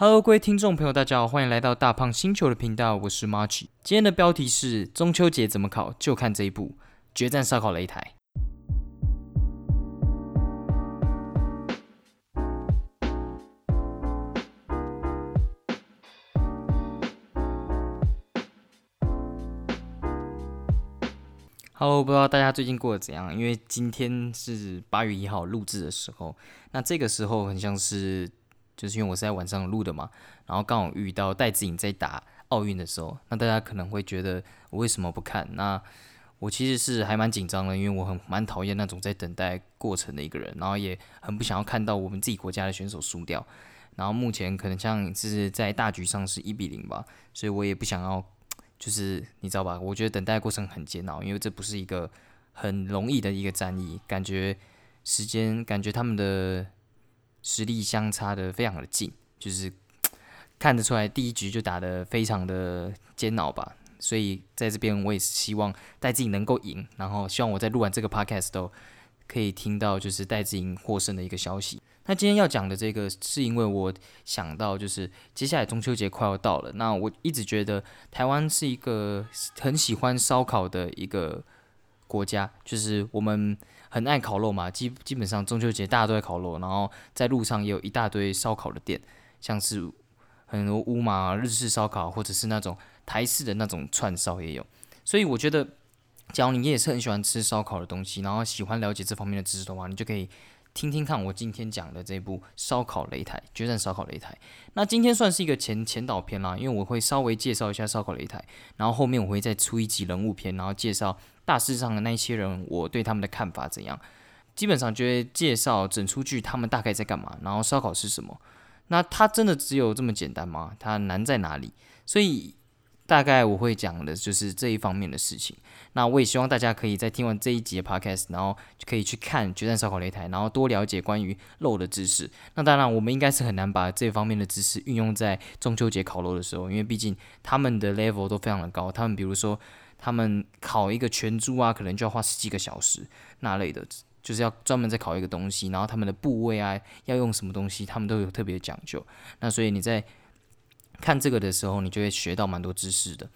Hello，各位听众朋友，大家好，欢迎来到大胖星球的频道，我是 March。今天的标题是中秋节怎么烤，就看这一部《决战烧烤擂台》。Hello，不知道大家最近过得怎样？因为今天是八月一号录制的时候，那这个时候很像是，就是因为我是在晚上录的嘛，然后刚好遇到戴资颖在打奥运的时候，那大家可能会觉得我为什么不看？那我其实是还蛮紧张的，因为我很蛮讨厌那种在等待过程的一个人，然后也很不想要看到我们自己国家的选手输掉。然后目前可能像是在大局上是一比零吧，所以我也不想要。就是你知道吧？我觉得等待过程很煎熬，因为这不是一个很容易的一个战役，感觉时间感觉他们的实力相差的非常的近，就是 看得出来第一局就打得非常的煎熬吧。所以在这边我也是希望戴志颖能够赢，然后希望我在录完这个 podcast 都可以听到就是戴志颖获胜的一个消息。那今天要讲的这个，是因为我想到，就是接下来中秋节快要到了。那我一直觉得台湾是一个很喜欢烧烤的一个国家，就是我们很爱烤肉嘛。基基本上中秋节大家都在烤肉，然后在路上也有一大堆烧烤的店，像是很多乌马日式烧烤，或者是那种台式的那种串烧也有。所以我觉得，假如你也是很喜欢吃烧烤的东西，然后喜欢了解这方面的知识的话，你就可以。听听看我今天讲的这部《烧烤擂台》决战烧烤擂台。那今天算是一个前前导片啦，因为我会稍微介绍一下烧烤擂台，然后后面我会再出一集人物片，然后介绍大事上的那一些人，我对他们的看法怎样。基本上就会介绍整出剧他们大概在干嘛，然后烧烤是什么。那他真的只有这么简单吗？他难在哪里？所以。大概我会讲的就是这一方面的事情。那我也希望大家可以在听完这一集的 podcast，然后就可以去看《决战烧烤擂台》，然后多了解关于肉的知识。那当然，我们应该是很难把这方面的知识运用在中秋节烤肉的时候，因为毕竟他们的 level 都非常的高。他们比如说，他们烤一个全猪啊，可能就要花十几个小时那类的，就是要专门在烤一个东西，然后他们的部位啊，要用什么东西，他们都有特别讲究。那所以你在看这个的时候，你就会学到蛮多知识的。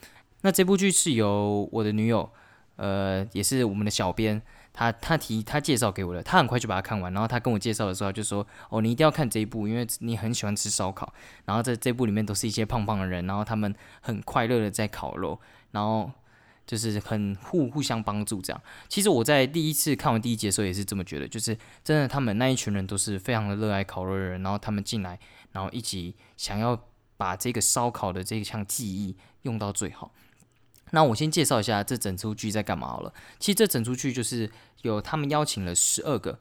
那这部剧是由我的女友，呃，也是我们的小编，他他提他介绍给我的，他很快就把它看完。然后他跟我介绍的时候就说：“哦，你一定要看这一部，因为你很喜欢吃烧烤。然后在这部里面都是一些胖胖的人，然后他们很快乐的在烤肉，然后就是很互互相帮助这样。其实我在第一次看完第一集的时候也是这么觉得，就是真的他们那一群人都是非常的热爱烤肉的人，然后他们进来，然后一起想要。把这个烧烤的这一项技艺用到最好。那我先介绍一下这整出剧在干嘛好了。其实这整出剧就是有他们邀请了十二个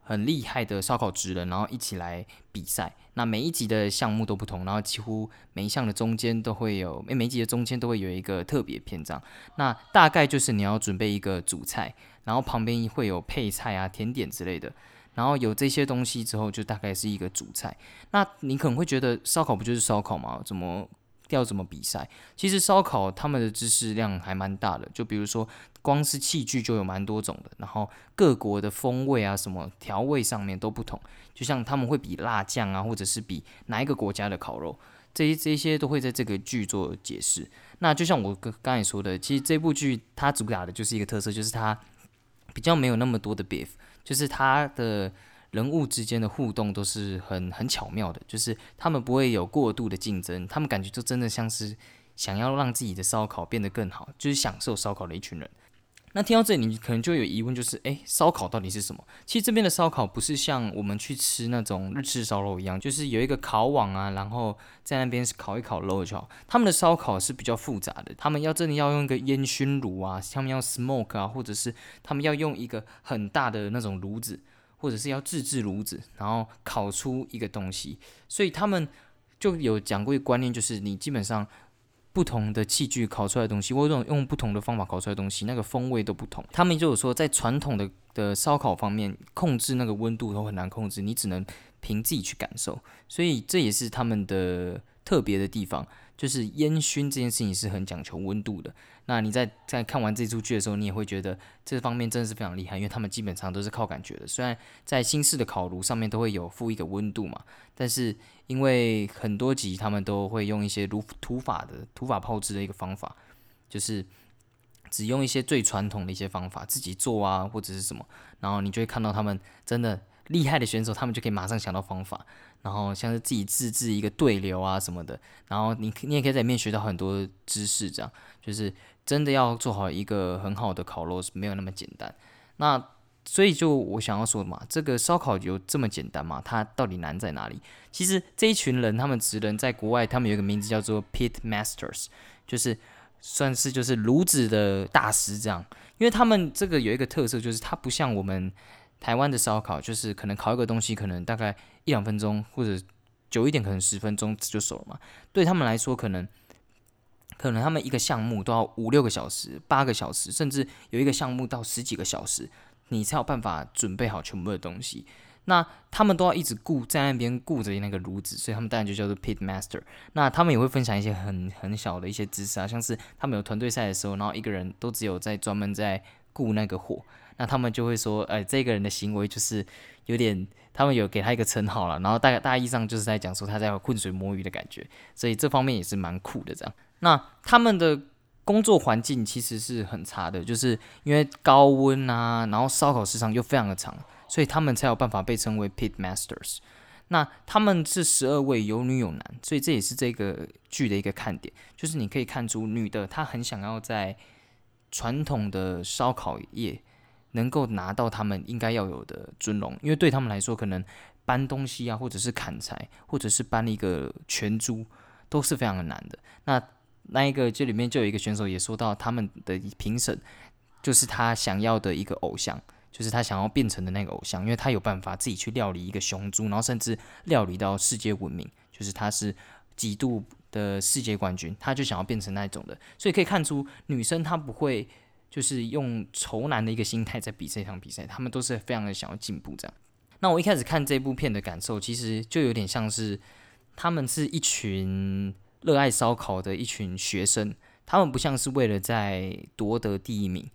很厉害的烧烤职人，然后一起来比赛。那每一集的项目都不同，然后几乎每一项的中间都会有，每每集的中间都会有一个特别篇章。那大概就是你要准备一个主菜，然后旁边会有配菜啊、甜点之类的。然后有这些东西之后，就大概是一个主菜。那你可能会觉得烧烤不就是烧烤吗？怎么要怎么比赛？其实烧烤他们的知识量还蛮大的。就比如说，光是器具就有蛮多种的。然后各国的风味啊，什么调味上面都不同。就像他们会比辣酱啊，或者是比哪一个国家的烤肉，这些这些都会在这个剧做解释。那就像我刚刚才说的，其实这部剧它主打的就是一个特色，就是它比较没有那么多的 beef。就是他的人物之间的互动都是很很巧妙的，就是他们不会有过度的竞争，他们感觉就真的像是想要让自己的烧烤变得更好，就是享受烧烤的一群人。那听到这里，你可能就有疑问，就是诶，烧烤到底是什么？其实这边的烧烤不是像我们去吃那种日式烧肉一样，就是有一个烤网啊，然后在那边烤一烤肉就好。他们的烧烤是比较复杂的，他们要真的要用一个烟熏炉啊，他们要 smoke 啊，或者是他们要用一个很大的那种炉子，或者是要自制炉子，然后烤出一个东西。所以他们就有讲过一个观念，就是你基本上。不同的器具烤出来的东西，或者用不同的方法烤出来的东西，那个风味都不同。他们就有说，在传统的的烧烤方面，控制那个温度都很难控制，你只能凭自己去感受。所以这也是他们的特别的地方，就是烟熏这件事情是很讲求温度的。那你在在看完这出剧的时候，你也会觉得这方面真的是非常厉害，因为他们基本上都是靠感觉的。虽然在新式的烤炉上面都会有附一个温度嘛，但是因为很多集他们都会用一些如土法的土法炮制的一个方法，就是只用一些最传统的一些方法自己做啊，或者是什么，然后你就会看到他们真的厉害的选手，他们就可以马上想到方法。然后像是自己自制一个对流啊什么的，然后你你也可以在里面学到很多知识，这样就是真的要做好一个很好的烤肉是没有那么简单。那所以就我想要说嘛，这个烧烤有这么简单吗？它到底难在哪里？其实这一群人，他们职人在国外，他们有一个名字叫做 Pit Masters，就是算是就是炉子的大师这样。因为他们这个有一个特色，就是它不像我们。台湾的烧烤就是可能烤一个东西，可能大概一两分钟，或者久一点，可能十分钟就熟了嘛。对他们来说，可能可能他们一个项目都要五六个小时、八个小时，甚至有一个项目到十几个小时，你才有办法准备好全部的东西。那他们都要一直顾在那边顾着那个炉子，所以他们当然就叫做 pit master。那他们也会分享一些很很小的一些知识啊，像是他们有团队赛的时候，然后一个人都只有在专门在顾那个火。那他们就会说，哎，这个人的行为就是有点，他们有给他一个称号了，然后大概大意上就是在讲说他在浑水摸鱼的感觉，所以这方面也是蛮酷的这样。那他们的工作环境其实是很差的，就是因为高温啊，然后烧烤时长又非常的长，所以他们才有办法被称为 pit masters。那他们是十二位有女有男，所以这也是这个剧的一个看点，就是你可以看出女的她很想要在传统的烧烤业。能够拿到他们应该要有的尊荣，因为对他们来说，可能搬东西啊，或者是砍柴，或者是搬一个全猪，都是非常的难的。那那一个这里面就有一个选手也说到，他们的评审就是他想要的一个偶像，就是他想要变成的那个偶像，因为他有办法自己去料理一个雄猪，然后甚至料理到世界闻名，就是他是极度的世界冠军，他就想要变成那一种的。所以可以看出，女生她不会。就是用仇男的一个心态在比这场比赛，他们都是非常的想要进步这样。那我一开始看这部片的感受，其实就有点像是他们是一群热爱烧烤的一群学生，他们不像是为了在夺得第一名，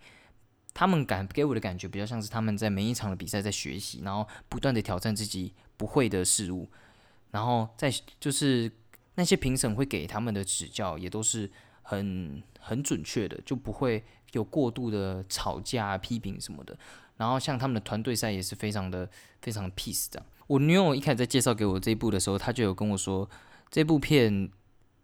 他们感给我的感觉比较像是他们在每一场的比赛在学习，然后不断的挑战自己不会的事物，然后在就是那些评审会给他们的指教也都是很很准确的，就不会。有过度的吵架、批评什么的，然后像他们的团队赛也是非常的、非常的 peace 这样。我女友一开始在介绍给我这一部的时候，她就有跟我说，这部片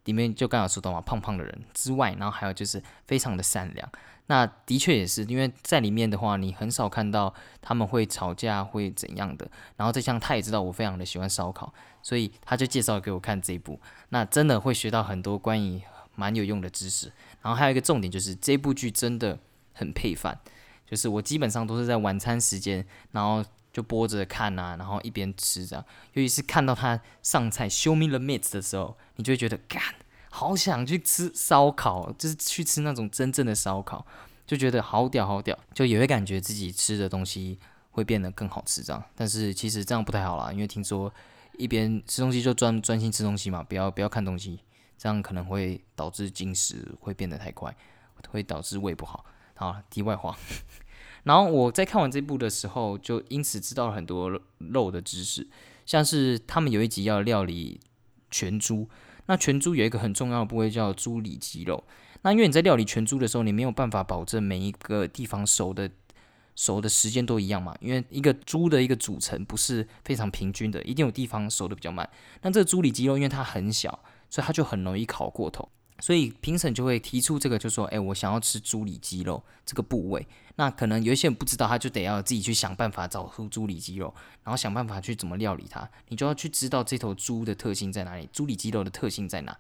里面就刚好说到嘛，胖胖的人之外，然后还有就是非常的善良。那的确也是，因为在里面的话，你很少看到他们会吵架会怎样的。然后再像他也知道我非常的喜欢烧烤，所以他就介绍给我看这一部，那真的会学到很多关于。蛮有用的知识，然后还有一个重点就是这部剧真的很配饭，就是我基本上都是在晚餐时间，然后就播着看啊，然后一边吃这样。尤其是看到他上菜 show me the meat 的时候，你就会觉得干，好想去吃烧烤，就是去吃那种真正的烧烤，就觉得好屌好屌，就也会感觉自己吃的东西会变得更好吃这样。但是其实这样不太好啦，因为听说一边吃东西就专专心吃东西嘛，不要不要看东西。这样可能会导致进食会变得太快，会导致胃不好。好，题外话。然后我在看完这部的时候，就因此知道了很多肉的知识，像是他们有一集要料理全猪，那全猪有一个很重要的部位叫猪里脊肉。那因为你在料理全猪的时候，你没有办法保证每一个地方熟的熟的时间都一样嘛，因为一个猪的一个组成不是非常平均的，一定有地方熟的比较慢。那这个猪里脊肉因为它很小。所以它就很容易烤过头，所以评审就会提出这个，就说：“哎，我想要吃猪里脊肉这个部位。”那可能有一些人不知道，他就得要自己去想办法找出猪里脊肉，然后想办法去怎么料理它。你就要去知道这头猪的特性在哪里，猪里脊肉的特性在哪。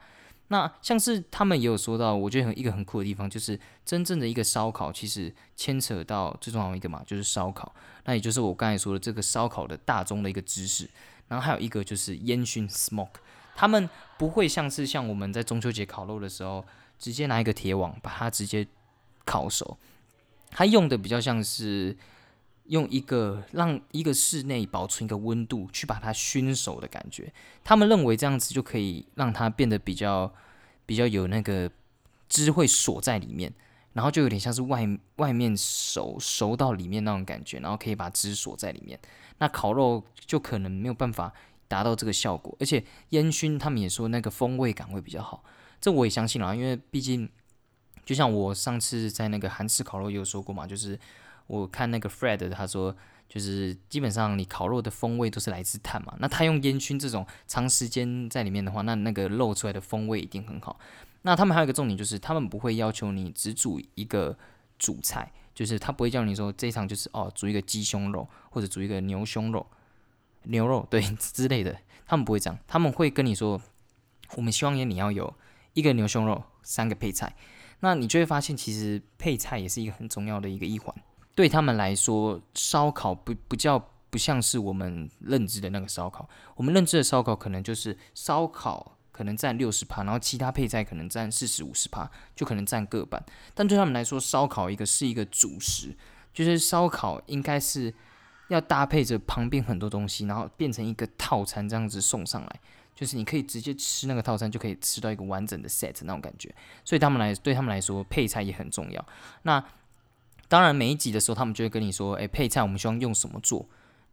那像是他们也有说到，我觉得很一个很酷的地方，就是真正的一个烧烤，其实牵扯到最重要的一个嘛，就是烧烤。那也就是我刚才说的这个烧烤的大宗的一个知识。然后还有一个就是烟熏 （smoke）。他们不会像是像我们在中秋节烤肉的时候，直接拿一个铁网把它直接烤熟。他用的比较像是用一个让一个室内保存一个温度去把它熏熟的感觉。他们认为这样子就可以让它变得比较比较有那个汁会锁在里面，然后就有点像是外外面熟熟到里面那种感觉，然后可以把汁锁在里面。那烤肉就可能没有办法达到这个效果，而且烟熏他们也说那个风味感会比较好，这我也相信啦，因为毕竟就像我上次在那个韩式烤肉也有说过嘛，就是我看那个 Fred 他说。就是基本上你烤肉的风味都是来自碳嘛，那他用烟熏这种长时间在里面的话，那那个肉出来的风味一定很好。那他们还有一个重点就是，他们不会要求你只煮一个主菜，就是他不会叫你说这一场就是哦煮一个鸡胸肉或者煮一个牛胸肉、牛肉 对之类的，他们不会这样，他们会跟你说，我们希望你要有一个牛胸肉，三个配菜。那你就会发现，其实配菜也是一个很重要的一个一环。对他们来说，烧烤不不叫不像是我们认知的那个烧烤。我们认知的烧烤可能就是烧烤可能占六十趴，然后其他配菜可能占四十五十趴，就可能占各半。但对他们来说，烧烤一个是一个主食，就是烧烤应该是要搭配着旁边很多东西，然后变成一个套餐这样子送上来，就是你可以直接吃那个套餐就可以吃到一个完整的 set 那种感觉。所以他们来对他们来说，配菜也很重要。那当然，每一集的时候，他们就会跟你说：“诶，配菜我们希望用什么做，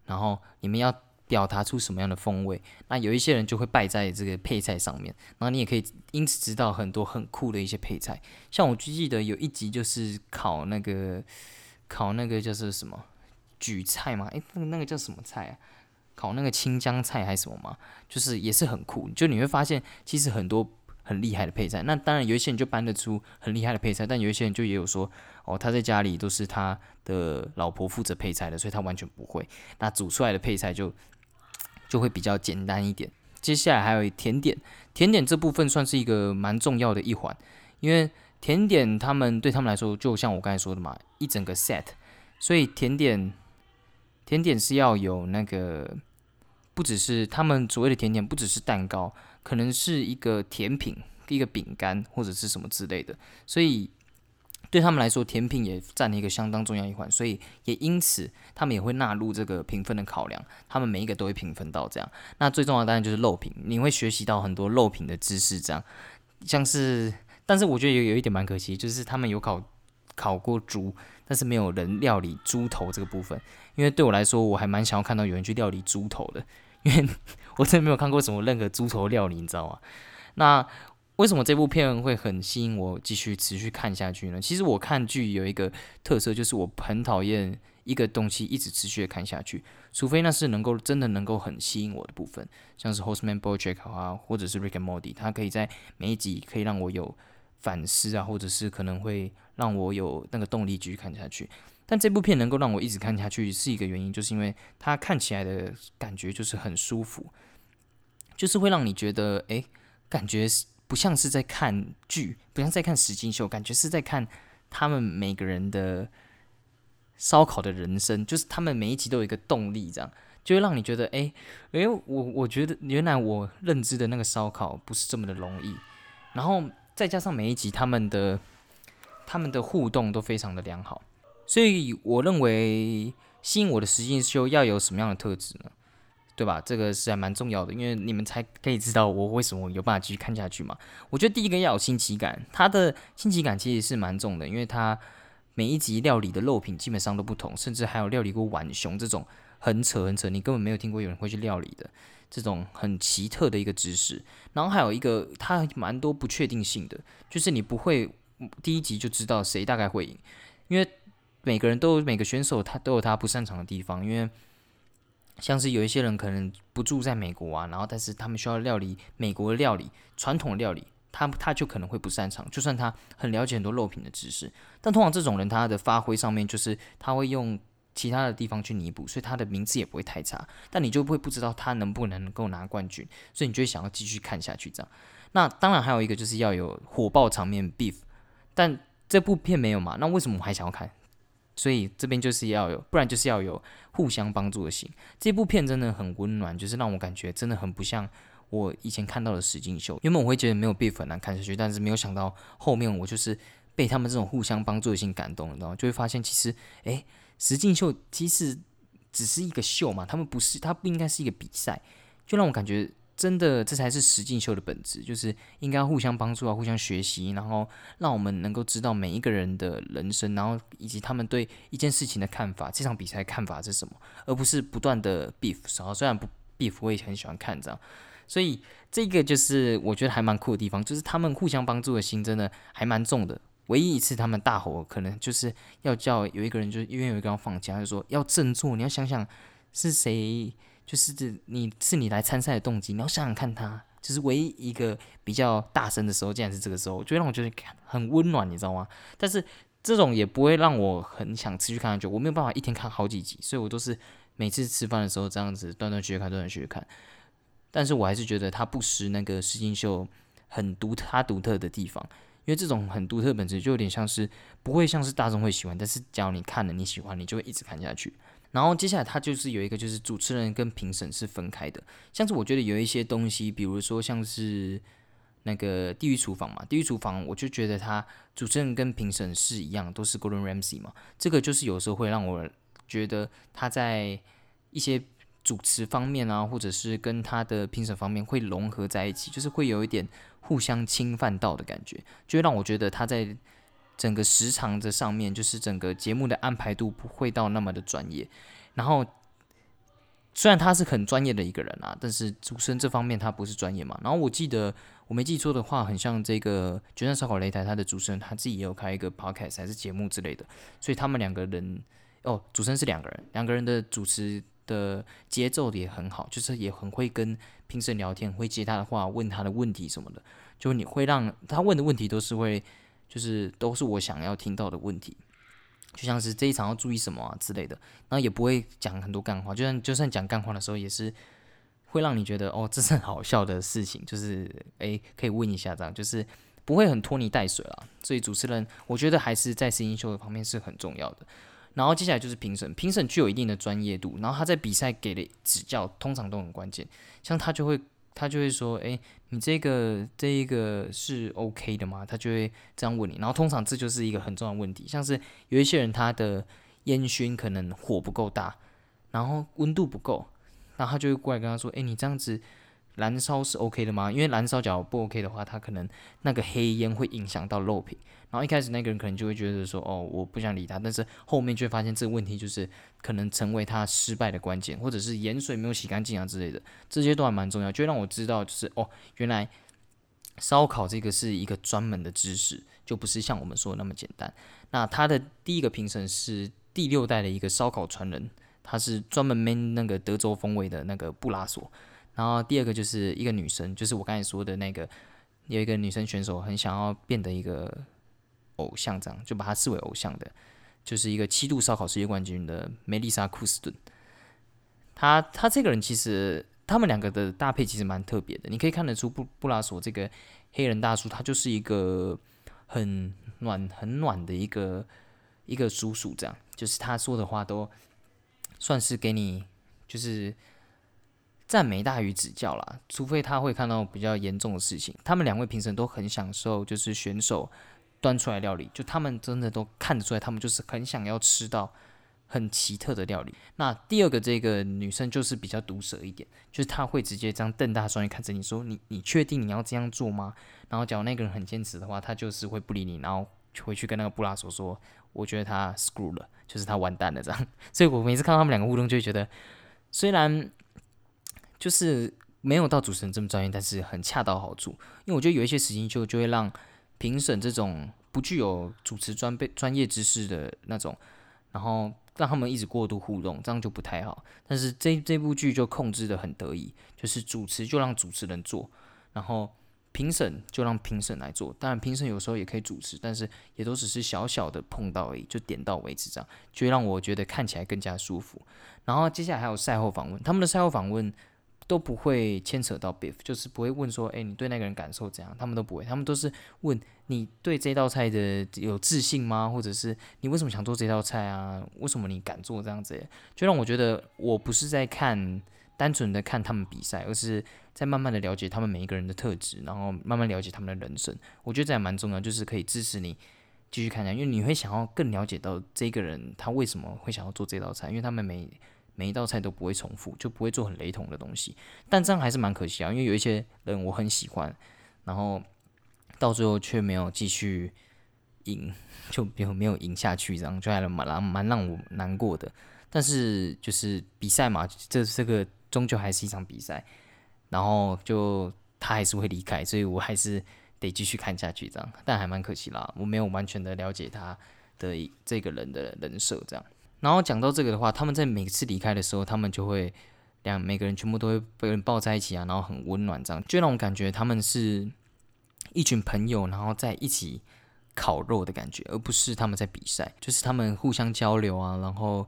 然后你们要表达出什么样的风味。”那有一些人就会败在这个配菜上面，然后你也可以因此知道很多很酷的一些配菜。像我记得有一集就是烤那个烤那个就是什么举菜吗？诶，那个那个叫什么菜啊？烤那个青江菜还是什么吗？就是也是很酷，就你会发现其实很多。很厉害的配菜，那当然有一些人就搬得出很厉害的配菜，但有一些人就也有说，哦，他在家里都是他的老婆负责配菜的，所以他完全不会。那煮出来的配菜就就会比较简单一点。接下来还有甜点，甜点这部分算是一个蛮重要的一环，因为甜点他们对他们来说，就像我刚才说的嘛，一整个 set，所以甜点甜点是要有那个，不只是他们所谓的甜点，不只是蛋糕。可能是一个甜品、一个饼干或者是什么之类的，所以对他们来说，甜品也占了一个相当重要一环，所以也因此他们也会纳入这个评分的考量，他们每一个都会评分到这样。那最重要的当然就是肉品，你会学习到很多肉品的知识，这样像是，但是我觉得有有一点蛮可惜，就是他们有考烤过猪，但是没有人料理猪头这个部分，因为对我来说，我还蛮想要看到有人去料理猪头的。因为我真的没有看过什么任何猪头料理，你知道吗？那为什么这部片会很吸引我继续持续看下去呢？其实我看剧有一个特色，就是我很讨厌一个东西一直持续的看下去，除非那是能够真的能够很吸引我的部分，像是《Horseman Bojack》啊，或者是《Rick and Morty》，它可以在每一集可以让我有反思啊，或者是可能会让我有那个动力继续看下去。但这部片能够让我一直看下去，是一个原因，就是因为它看起来的感觉就是很舒服，就是会让你觉得，哎，感觉不像是在看剧，不像在看实境秀，感觉是在看他们每个人的烧烤的人生，就是他们每一集都有一个动力，这样就会让你觉得，哎，哎，我我觉得原来我认知的那个烧烤不是这么的容易，然后再加上每一集他们的他们的互动都非常的良好。所以我认为吸引我的实境秀要有什么样的特质呢？对吧？这个是还蛮重要的，因为你们才可以知道我为什么有办法继续看下去嘛。我觉得第一个要有新奇感，它的新奇感其实是蛮重的，因为它每一集料理的肉品基本上都不同，甚至还有料理过浣熊这种很扯很扯，你根本没有听过有人会去料理的这种很奇特的一个知识。然后还有一个，它蛮多不确定性的，就是你不会第一集就知道谁大概会赢，因为。每个人都有每个选手，他都有他不擅长的地方。因为像是有一些人可能不住在美国啊，然后但是他们需要料理美国的料理、传统料理，他他就可能会不擅长。就算他很了解很多肉品的知识，但通常这种人他的发挥上面就是他会用其他的地方去弥补，所以他的名次也不会太差。但你就会不知道他能不能够拿冠军，所以你就会想要继续看下去这样。那当然还有一个就是要有火爆场面 beef，但这部片没有嘛？那为什么我还想要看？所以这边就是要有，不然就是要有互相帮助的心。这部片真的很温暖，就是让我感觉真的很不像我以前看到的实境秀。原本我会觉得没有 B 粉难看下去，但是没有想到后面我就是被他们这种互相帮助的心感动，然后就会发现其实，诶，实境秀其实只是一个秀嘛，他们不是，它不应该是一个比赛，就让我感觉真的这才是实境秀的本质，就是应该互相帮助啊，互相学习，然后让我们能够知道每一个人的人生，然后以及他们对一件事情的看法，这场比赛看法是什么，而不是不断的 beef。然后虽然不 beef，我也很喜欢看这样，所以这个就是我觉得还蛮酷的地方，就是他们互相帮助的心真的还蛮重的。唯一一次他们大吼，可能就是要叫有一个人，就是因为有一个人放假，就说要振作。你要想想是谁，就是这你是你来参赛的动机，你要想想看他，就是唯一一个比较大声的时候，竟然是这个时候，就会让我觉得很温暖，你知道吗？但是这种也不会让我很想持续看下去，我没有办法一天看好几集，所以我都是每次吃饭的时候这样子断断续续看，断断续续看。但是我还是觉得他不失那个实境秀很独他独特的地方。因为这种很独特本质，就有点像是不会像是大众会喜欢，但是只要你看了你喜欢，你就会一直看下去。然后接下来它就是有一个，就是主持人跟评审是分开的。像是我觉得有一些东西，比如说像是那个地狱厨房嘛，地狱厨房，我就觉得它主持人跟评审是一样，都是 Gordon Ramsay 嘛。这个就是有时候会让我觉得他在一些主持方面啊，或者是跟他的评审方面会融合在一起，就是会有一点。互相侵犯到的感觉，就会让我觉得他在整个时长的上面，就是整个节目的安排度不会到那么的专业。然后，虽然他是很专业的一个人啊，但是主持人这方面他不是专业嘛。然后我记得我没记错的话，很像这个决战烧烤擂台，他的主持人他自己也有开一个 podcast 还是节目之类的，所以他们两个人哦，主持人是两个人，两个人的主持。的节奏也很好，就是也很会跟评审聊天，会接他的话，问他的问题什么的，就你会让他问的问题都是会，就是都是我想要听到的问题，就像是这一场要注意什么啊之类的，然后也不会讲很多干话，就算就算讲干话的时候，也是会让你觉得哦，这是很好笑的事情，就是诶，可以问一下这样，就是不会很拖泥带水啦。所以主持人我觉得还是在声音秀的方面是很重要的。然后接下来就是评审，评审具有一定的专业度，然后他在比赛给的指教通常都很关键，像他就会他就会说，哎，你这个这一个是 OK 的吗？他就会这样问你，然后通常这就是一个很重要的问题，像是有一些人他的烟熏可能火不够大，然后温度不够，然后他就会过来跟他说，哎，你这样子。燃烧是 OK 的吗？因为燃烧假如不 OK 的话，它可能那个黑烟会影响到肉品。然后一开始那个人可能就会觉得说，哦，我不想理他。但是后面就会发现这个问题就是可能成为他失败的关键，或者是盐水没有洗干净啊之类的，这些都还蛮重要，就让我知道就是哦，原来烧烤这个是一个专门的知识，就不是像我们说的那么简单。那他的第一个评审是第六代的一个烧烤传人，他是专门 man 那个德州风味的那个布拉索。然后第二个就是一个女生，就是我刚才说的那个，有一个女生选手很想要变得一个偶像，这样就把她视为偶像的，就是一个七度烧烤世界冠军的梅丽莎库斯顿。她她这个人其实他们两个的搭配其实蛮特别的，你可以看得出布布拉索这个黑人大叔，他就是一个很暖很暖的一个一个叔叔，这样就是他说的话都算是给你就是。赞美大于指教啦，除非他会看到比较严重的事情。他们两位评审都很享受，就是选手端出来料理，就他们真的都看得出来，他们就是很想要吃到很奇特的料理。那第二个这个女生就是比较毒舌一点，就是她会直接这样瞪大双眼看着你说：“你你确定你要这样做吗？”然后假如那个人很坚持的话，他就是会不理你，然后回去跟那个布拉索说：“我觉得他 screw 了，就是他完蛋了这样。”所以我每次看到他们两个互动，就会觉得虽然。就是没有到主持人这么专业，但是很恰到好处。因为我觉得有一些事情就就会让评审这种不具有主持专备专业知识的那种，然后让他们一直过度互动，这样就不太好。但是这这部剧就控制的很得意，就是主持就让主持人做，然后评审就让评审来做。当然评审有时候也可以主持，但是也都只是小小的碰到而已，就点到为止这样，就会让我觉得看起来更加舒服。然后接下来还有赛后访问，他们的赛后访问。都不会牵扯到 beef，就是不会问说，哎，你对那个人感受怎样？他们都不会，他们都是问你对这道菜的有自信吗？或者是你为什么想做这道菜啊？为什么你敢做这样子？就让我觉得我不是在看单纯的看他们比赛，而是在慢慢的了解他们每一个人的特质，然后慢慢了解他们的人生。我觉得这还蛮重要，就是可以支持你继续看下因为你会想要更了解到这个人他为什么会想要做这道菜，因为他们每每一道菜都不会重复，就不会做很雷同的东西。但这样还是蛮可惜啊，因为有一些人我很喜欢，然后到最后却没有继续赢，就没有没有赢下去，这样就还蛮让蛮让我难过的。但是就是比赛嘛，这这个终究还是一场比赛，然后就他还是会离开，所以我还是得继续看下去这样。但还蛮可惜啦，我没有完全的了解他的这个人的人设这样。然后讲到这个的话，他们在每次离开的时候，他们就会两每个人全部都会被人抱在一起啊，然后很温暖，这样就让我感觉他们是一群朋友，然后在一起烤肉的感觉，而不是他们在比赛，就是他们互相交流啊，然后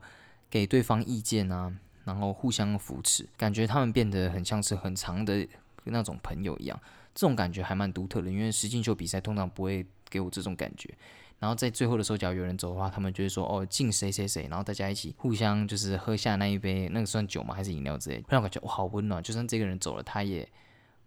给对方意见啊，然后互相扶持，感觉他们变得很像是很长的那种朋友一样，这种感觉还蛮独特的，因为实境秀比赛通常不会给我这种感觉。然后在最后的时候，只要有人走的话，他们就会说哦敬谁谁谁，然后大家一起互相就是喝下那一杯，那个算酒吗？还是饮料之类，让我感觉哇好温暖。就算这个人走了，他也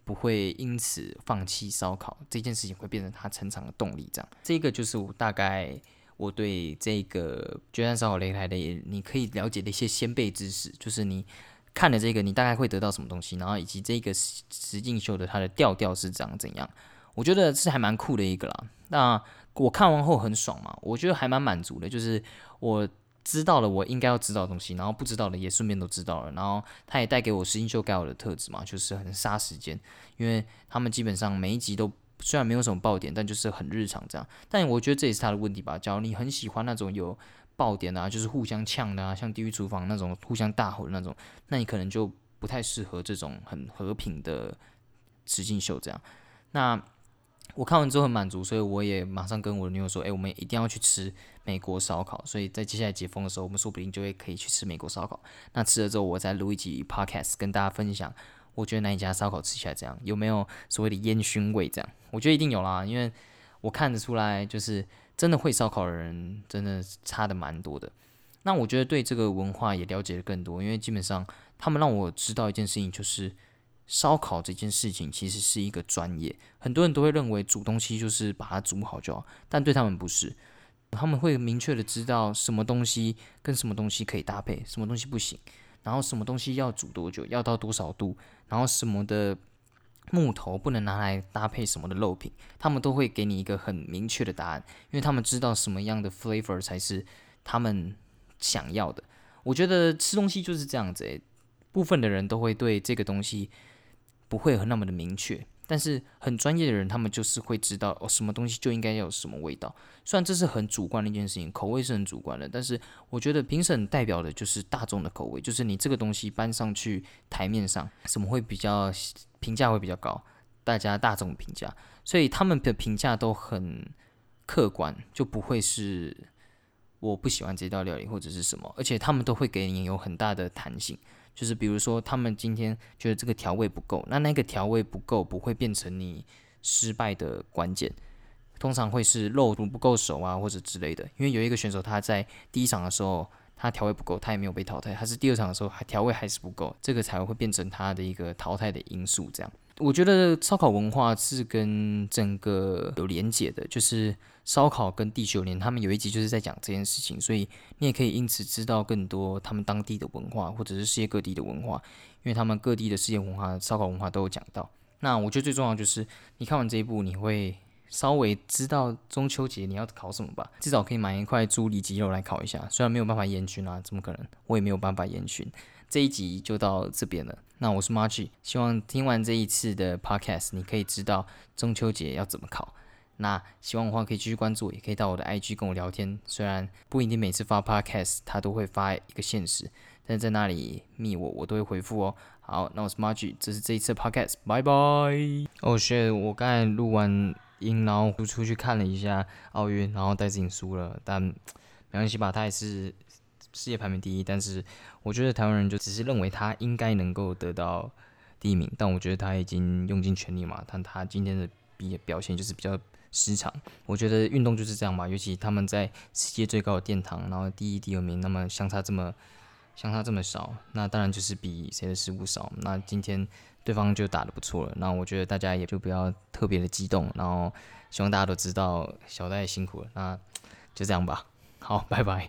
不会因此放弃烧烤这件事情，会变成他成长的动力。这样，这个就是我大概我对这个决战烧烤擂台的你可以了解的一些先辈知识，就是你看了这个，你大概会得到什么东西，然后以及这个实境秀的它的调调是长怎样。我觉得是还蛮酷的一个啦。那我看完后很爽嘛，我觉得还蛮满足的，就是我知道了我应该要知道的东西，然后不知道的也顺便都知道了，然后它也带给我实境秀该有的特质嘛，就是很杀时间，因为他们基本上每一集都虽然没有什么爆点，但就是很日常这样。但我觉得这也是他的问题吧。假如你很喜欢那种有爆点啊，就是互相呛的啊，像地狱厨房那种互相大吼的那种，那你可能就不太适合这种很和平的实境秀这样。那我看完之后很满足，所以我也马上跟我的女友说：“哎，我们一定要去吃美国烧烤。”所以在接下来解封的时候，我们说不定就会可以去吃美国烧烤。那吃了之后，我再录一集 podcast 跟大家分享，我觉得哪一家烧烤吃起来这样，有没有所谓的烟熏味？这样，我觉得一定有啦，因为我看得出来，就是真的会烧烤的人，真的差的蛮多的。那我觉得对这个文化也了解的更多，因为基本上他们让我知道一件事情，就是。烧烤这件事情其实是一个专业，很多人都会认为煮东西就是把它煮好就好，但对他们不是，他们会明确的知道什么东西跟什么东西可以搭配，什么东西不行，然后什么东西要煮多久，要到多少度，然后什么的木头不能拿来搭配什么的肉品，他们都会给你一个很明确的答案，因为他们知道什么样的 flavor 才是他们想要的。我觉得吃东西就是这样子，诶，部分的人都会对这个东西。不会很那么的明确，但是很专业的人，他们就是会知道哦，什么东西就应该要有什么味道。虽然这是很主观的一件事情，口味是很主观的，但是我觉得评审代表的就是大众的口味，就是你这个东西搬上去台面上，什么会比较评价会比较高，大家大众评价，所以他们的评价都很客观，就不会是我不喜欢这道料理或者是什么，而且他们都会给你有很大的弹性。就是比如说，他们今天觉得这个调味不够，那那个调味不够不会变成你失败的关键，通常会是肉不够熟啊，或者之类的。因为有一个选手他在第一场的时候他调味不够，他也没有被淘汰，他是第二场的时候还调味还是不够，这个才会变成他的一个淘汰的因素。这样，我觉得烧烤文化是跟整个有连结的，就是。烧烤跟地球联，他们有一集就是在讲这件事情，所以你也可以因此知道更多他们当地的文化，或者是世界各地的文化，因为他们各地的世界文化、烧烤文化都有讲到。那我觉得最重要就是你看完这一部，你会稍微知道中秋节你要烤什么吧，至少可以买一块猪里脊肉来烤一下。虽然没有办法烟熏啊，怎么可能？我也没有办法烟熏。这一集就到这边了。那我是 Margie，希望听完这一次的 Podcast，你可以知道中秋节要怎么考。那希望的话可以继续关注，也可以到我的 IG 跟我聊天。虽然不一定每次发 Podcast 他都会发一个现实，但在那里密我，我都会回复哦。好，那我是 Margie，这是这一次 Podcast，拜拜。哦学我刚才录完音，然后出去看了一下奥运，然后戴资颖输了，但没关系吧，他也是世界排名第一。但是我觉得台湾人就只是认为他应该能够得到第一名，但我觉得他已经用尽全力嘛，但他今天的比表现就是比较。失常，我觉得运动就是这样吧，尤其他们在世界最高的殿堂，然后第一、第二名，那么相差这么相差这么少，那当然就是比谁的失误少。那今天对方就打得不错了，那我觉得大家也就不要特别的激动，然后希望大家都知道小戴辛苦了，那就这样吧，好，拜拜。